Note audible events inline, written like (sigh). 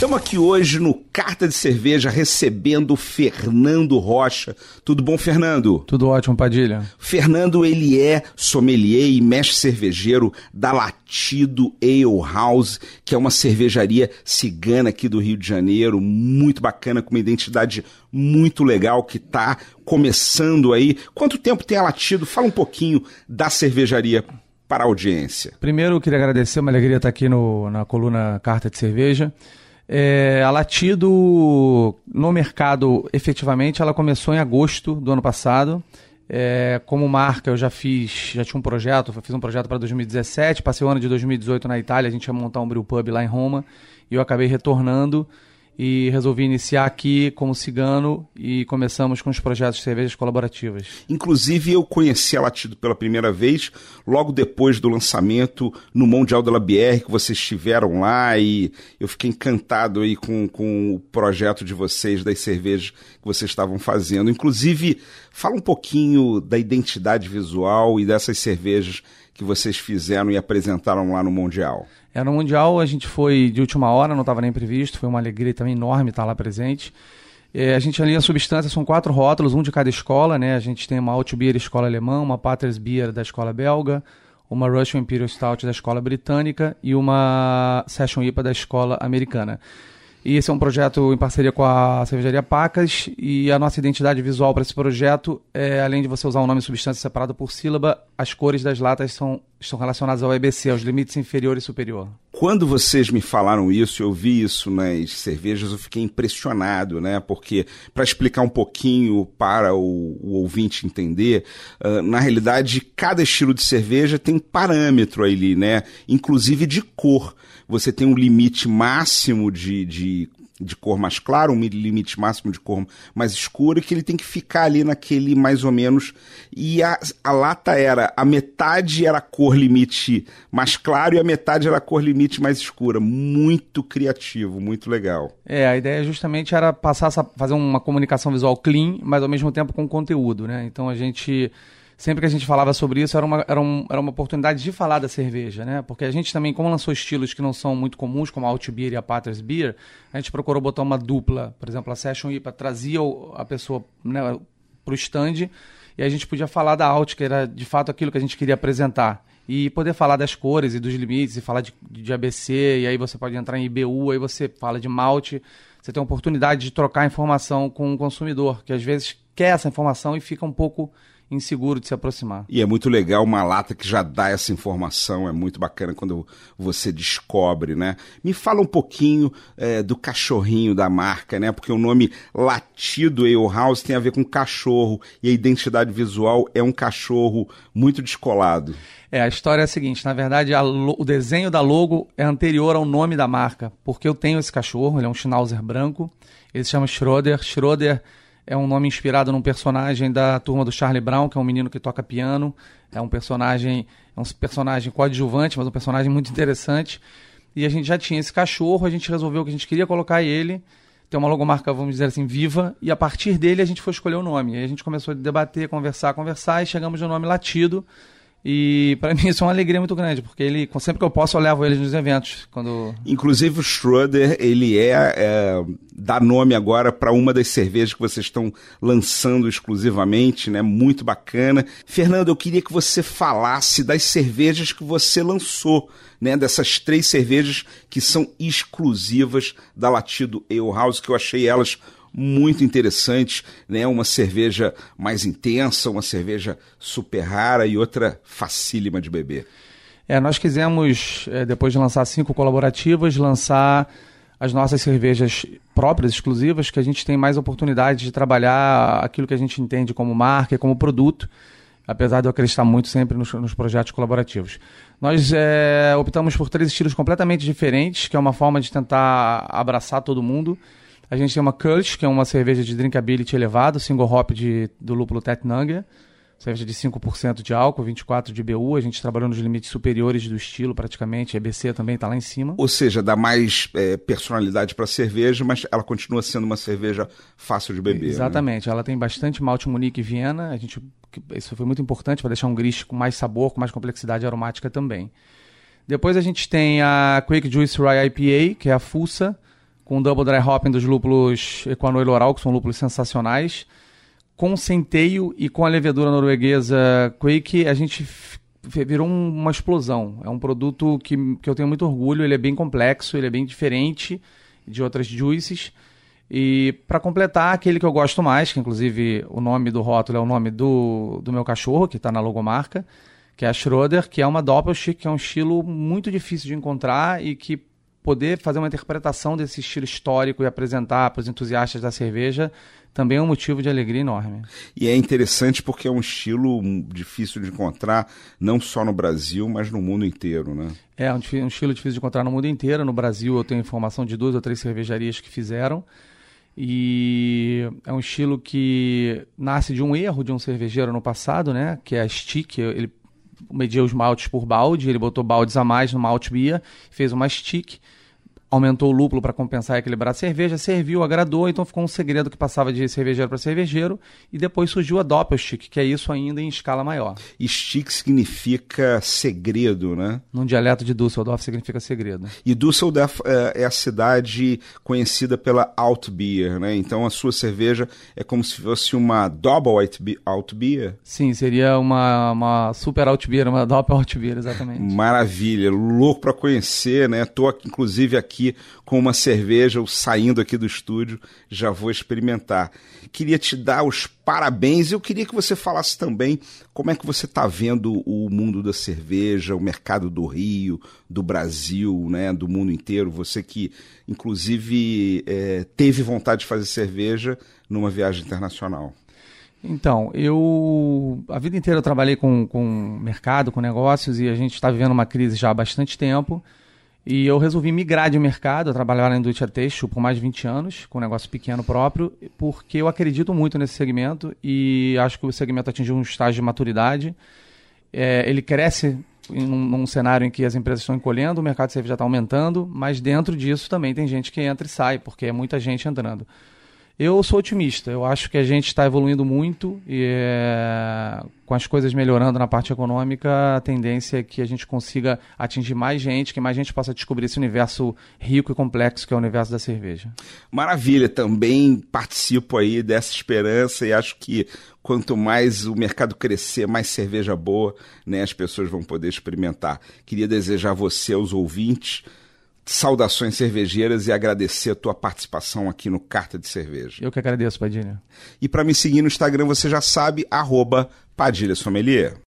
Estamos aqui hoje no Carta de Cerveja recebendo o Fernando Rocha. Tudo bom, Fernando? Tudo ótimo, Padilha. Fernando, ele é sommelier e mestre cervejeiro da Latido Ale House, que é uma cervejaria cigana aqui do Rio de Janeiro, muito bacana, com uma identidade muito legal que está começando aí. Quanto tempo tem a Latido? Fala um pouquinho da cervejaria para a audiência. Primeiro, eu queria agradecer, uma alegria estar aqui no, na coluna Carta de Cerveja. É, a Latido, no mercado, efetivamente, ela começou em agosto do ano passado. É, como marca, eu já fiz, já tinha um projeto, fiz um projeto para 2017, passei o ano de 2018 na Itália, a gente ia montar um brew pub lá em Roma, e eu acabei retornando e resolvi iniciar aqui como cigano e começamos com os projetos de cervejas colaborativas. Inclusive, eu conheci a Latido pela primeira vez logo depois do lançamento no Mundial da Bière, que vocês estiveram lá e eu fiquei encantado aí com, com o projeto de vocês, das cervejas que vocês estavam fazendo. Inclusive, fala um pouquinho da identidade visual e dessas cervejas que vocês fizeram e apresentaram lá no Mundial. É, no Mundial a gente foi de última hora, não estava nem previsto, foi uma alegria também enorme estar lá presente. É, a gente ali a substância são quatro rótulos, um de cada escola, né? A gente tem uma Altbier escola alemã, uma Patters Beer da escola belga, uma Russian Imperial Stout da escola britânica e uma Session IPA da escola americana. E esse é um projeto em parceria com a cervejaria Pacas e a nossa identidade visual para esse projeto é, além de você usar um nome e substância separado por sílaba, as cores das latas são, estão relacionadas ao EBC, aos limites inferior e superior. Quando vocês me falaram isso, eu vi isso nas cervejas, eu fiquei impressionado, né? Porque, para explicar um pouquinho para o, o ouvinte entender, uh, na realidade, cada estilo de cerveja tem parâmetro ali, né? Inclusive de cor você tem um limite máximo de, de, de cor mais clara, um limite máximo de cor mais escura, que ele tem que ficar ali naquele mais ou menos. E a, a lata era, a metade era a cor limite mais claro e a metade era a cor limite mais escura. Muito criativo, muito legal. É, a ideia justamente era passar, fazer uma comunicação visual clean, mas ao mesmo tempo com conteúdo, né? Então a gente sempre que a gente falava sobre isso, era uma, era, um, era uma oportunidade de falar da cerveja, né? Porque a gente também, como lançou estilos que não são muito comuns, como a Alt Beer e a Patters Beer, a gente procurou botar uma dupla, por exemplo, a Session IPA trazia a pessoa né, para o stand e a gente podia falar da Alt, que era de fato aquilo que a gente queria apresentar. E poder falar das cores e dos limites, e falar de, de ABC, e aí você pode entrar em IBU, aí você fala de malte, você tem a oportunidade de trocar informação com o consumidor, que às vezes quer essa informação e fica um pouco inseguro de se aproximar. E é muito legal uma lata que já dá essa informação, é muito bacana quando você descobre, né? Me fala um pouquinho é, do cachorrinho da marca, né? Porque o nome Latido Ale House tem a ver com cachorro e a identidade visual é um cachorro muito descolado. É, a história é a seguinte, na verdade o desenho da logo é anterior ao nome da marca, porque eu tenho esse cachorro, ele é um Schnauzer branco, ele se chama Schroeder, Schroeder é um nome inspirado num personagem da turma do Charlie Brown, que é um menino que toca piano. É um personagem, é um personagem coadjuvante, mas um personagem muito interessante. E a gente já tinha esse cachorro, a gente resolveu que a gente queria colocar ele, ter uma logomarca, vamos dizer assim, viva, e a partir dele a gente foi escolher o nome. Aí a gente começou a debater, conversar, conversar, e chegamos no nome Latido, e para (laughs) mim isso é uma alegria muito grande, porque ele, sempre que eu posso, eu levo ele nos eventos. Quando... Inclusive o Schroeder, ele é, é dá nome agora para uma das cervejas que vocês estão lançando exclusivamente, né? Muito bacana. Fernando, eu queria que você falasse das cervejas que você lançou, né? Dessas três cervejas que são exclusivas da Latido Ale House, que eu achei elas muito interessantes, né? Uma cerveja mais intensa, uma cerveja super rara e outra facílima de beber. É, nós quisemos, é, depois de lançar cinco colaborativas, lançar as nossas cervejas próprias, exclusivas, que a gente tem mais oportunidade de trabalhar aquilo que a gente entende como marca e como produto, apesar de eu acreditar muito sempre nos, nos projetos colaborativos. Nós é, optamos por três estilos completamente diferentes, que é uma forma de tentar abraçar todo mundo. A gente tem uma Kulch, que é uma cerveja de drinkability elevado, single hop de, do lúpulo Tetnanger. cerveja de 5% de álcool, 24% de BU. A gente trabalhou nos limites superiores do estilo, praticamente. A EBC também está lá em cima. Ou seja, dá mais é, personalidade para a cerveja, mas ela continua sendo uma cerveja fácil de beber. Né? Exatamente. Né? Ela tem bastante malte Munique e Viena. A gente, isso foi muito importante para deixar um grist com mais sabor, com mais complexidade aromática também. Depois a gente tem a Quick Juice Rye IPA, que é a Fussa, com double dry hopping dos lúpulos Equanoil Oral, que são lúpulos sensacionais com centeio e com a levedura norueguesa Quake, a gente virou uma explosão. É um produto que, que eu tenho muito orgulho, ele é bem complexo, ele é bem diferente de outras juices. E para completar, aquele que eu gosto mais, que inclusive o nome do rótulo é o nome do, do meu cachorro, que está na logomarca, que é a Schroeder, que é uma Doppelstick, que é um estilo muito difícil de encontrar e que poder fazer uma interpretação desse estilo histórico e apresentar para os entusiastas da cerveja também é um motivo de alegria enorme. E é interessante porque é um estilo difícil de encontrar, não só no Brasil, mas no mundo inteiro, né? É, um, um estilo difícil de encontrar no mundo inteiro. No Brasil eu tenho informação de duas ou três cervejarias que fizeram. E é um estilo que nasce de um erro de um cervejeiro no passado, né? Que é a Stick. Ele media os maltes por balde, ele botou baldes a mais no malte beer, fez uma Stick aumentou o lúpulo para compensar e equilibrar a cerveja, serviu, agradou, então ficou um segredo que passava de cervejeiro para cervejeiro, e depois surgiu a Doppelstick, que é isso ainda em escala maior. E stick significa segredo, né? Num dialeto de Düsseldorf significa segredo. E Düsseldorf é, é a cidade conhecida pela Altbier, né? Então a sua cerveja é como se fosse uma Double Altbier? Sim, seria uma, uma Super Altbier, uma Doppel Altbier, exatamente. Maravilha, louco para conhecer, né? Tô inclusive aqui aqui com uma cerveja ou saindo aqui do estúdio, já vou experimentar. Queria te dar os parabéns e eu queria que você falasse também como é que você está vendo o mundo da cerveja, o mercado do Rio, do Brasil, né, do mundo inteiro. Você que, inclusive, é, teve vontade de fazer cerveja numa viagem internacional. Então, eu a vida inteira eu trabalhei com, com mercado, com negócios e a gente está vivendo uma crise já há bastante tempo. E eu resolvi migrar de mercado, eu trabalhava na indústria têxtil por mais de 20 anos, com um negócio pequeno próprio, porque eu acredito muito nesse segmento e acho que o segmento atingiu um estágio de maturidade. É, ele cresce em um, num cenário em que as empresas estão encolhendo, o mercado de serviço já está aumentando, mas dentro disso também tem gente que entra e sai, porque é muita gente entrando. Eu sou otimista. Eu acho que a gente está evoluindo muito e é, com as coisas melhorando na parte econômica, a tendência é que a gente consiga atingir mais gente, que mais gente possa descobrir esse universo rico e complexo que é o universo da cerveja. Maravilha. Também participo aí dessa esperança e acho que quanto mais o mercado crescer, mais cerveja boa, né, as pessoas vão poder experimentar. Queria desejar a você, aos ouvintes, saudações cervejeiras e agradecer a tua participação aqui no Carta de Cerveja. Eu que agradeço, Padilha. E para me seguir no Instagram, você já sabe, arroba Padilha Sommelier.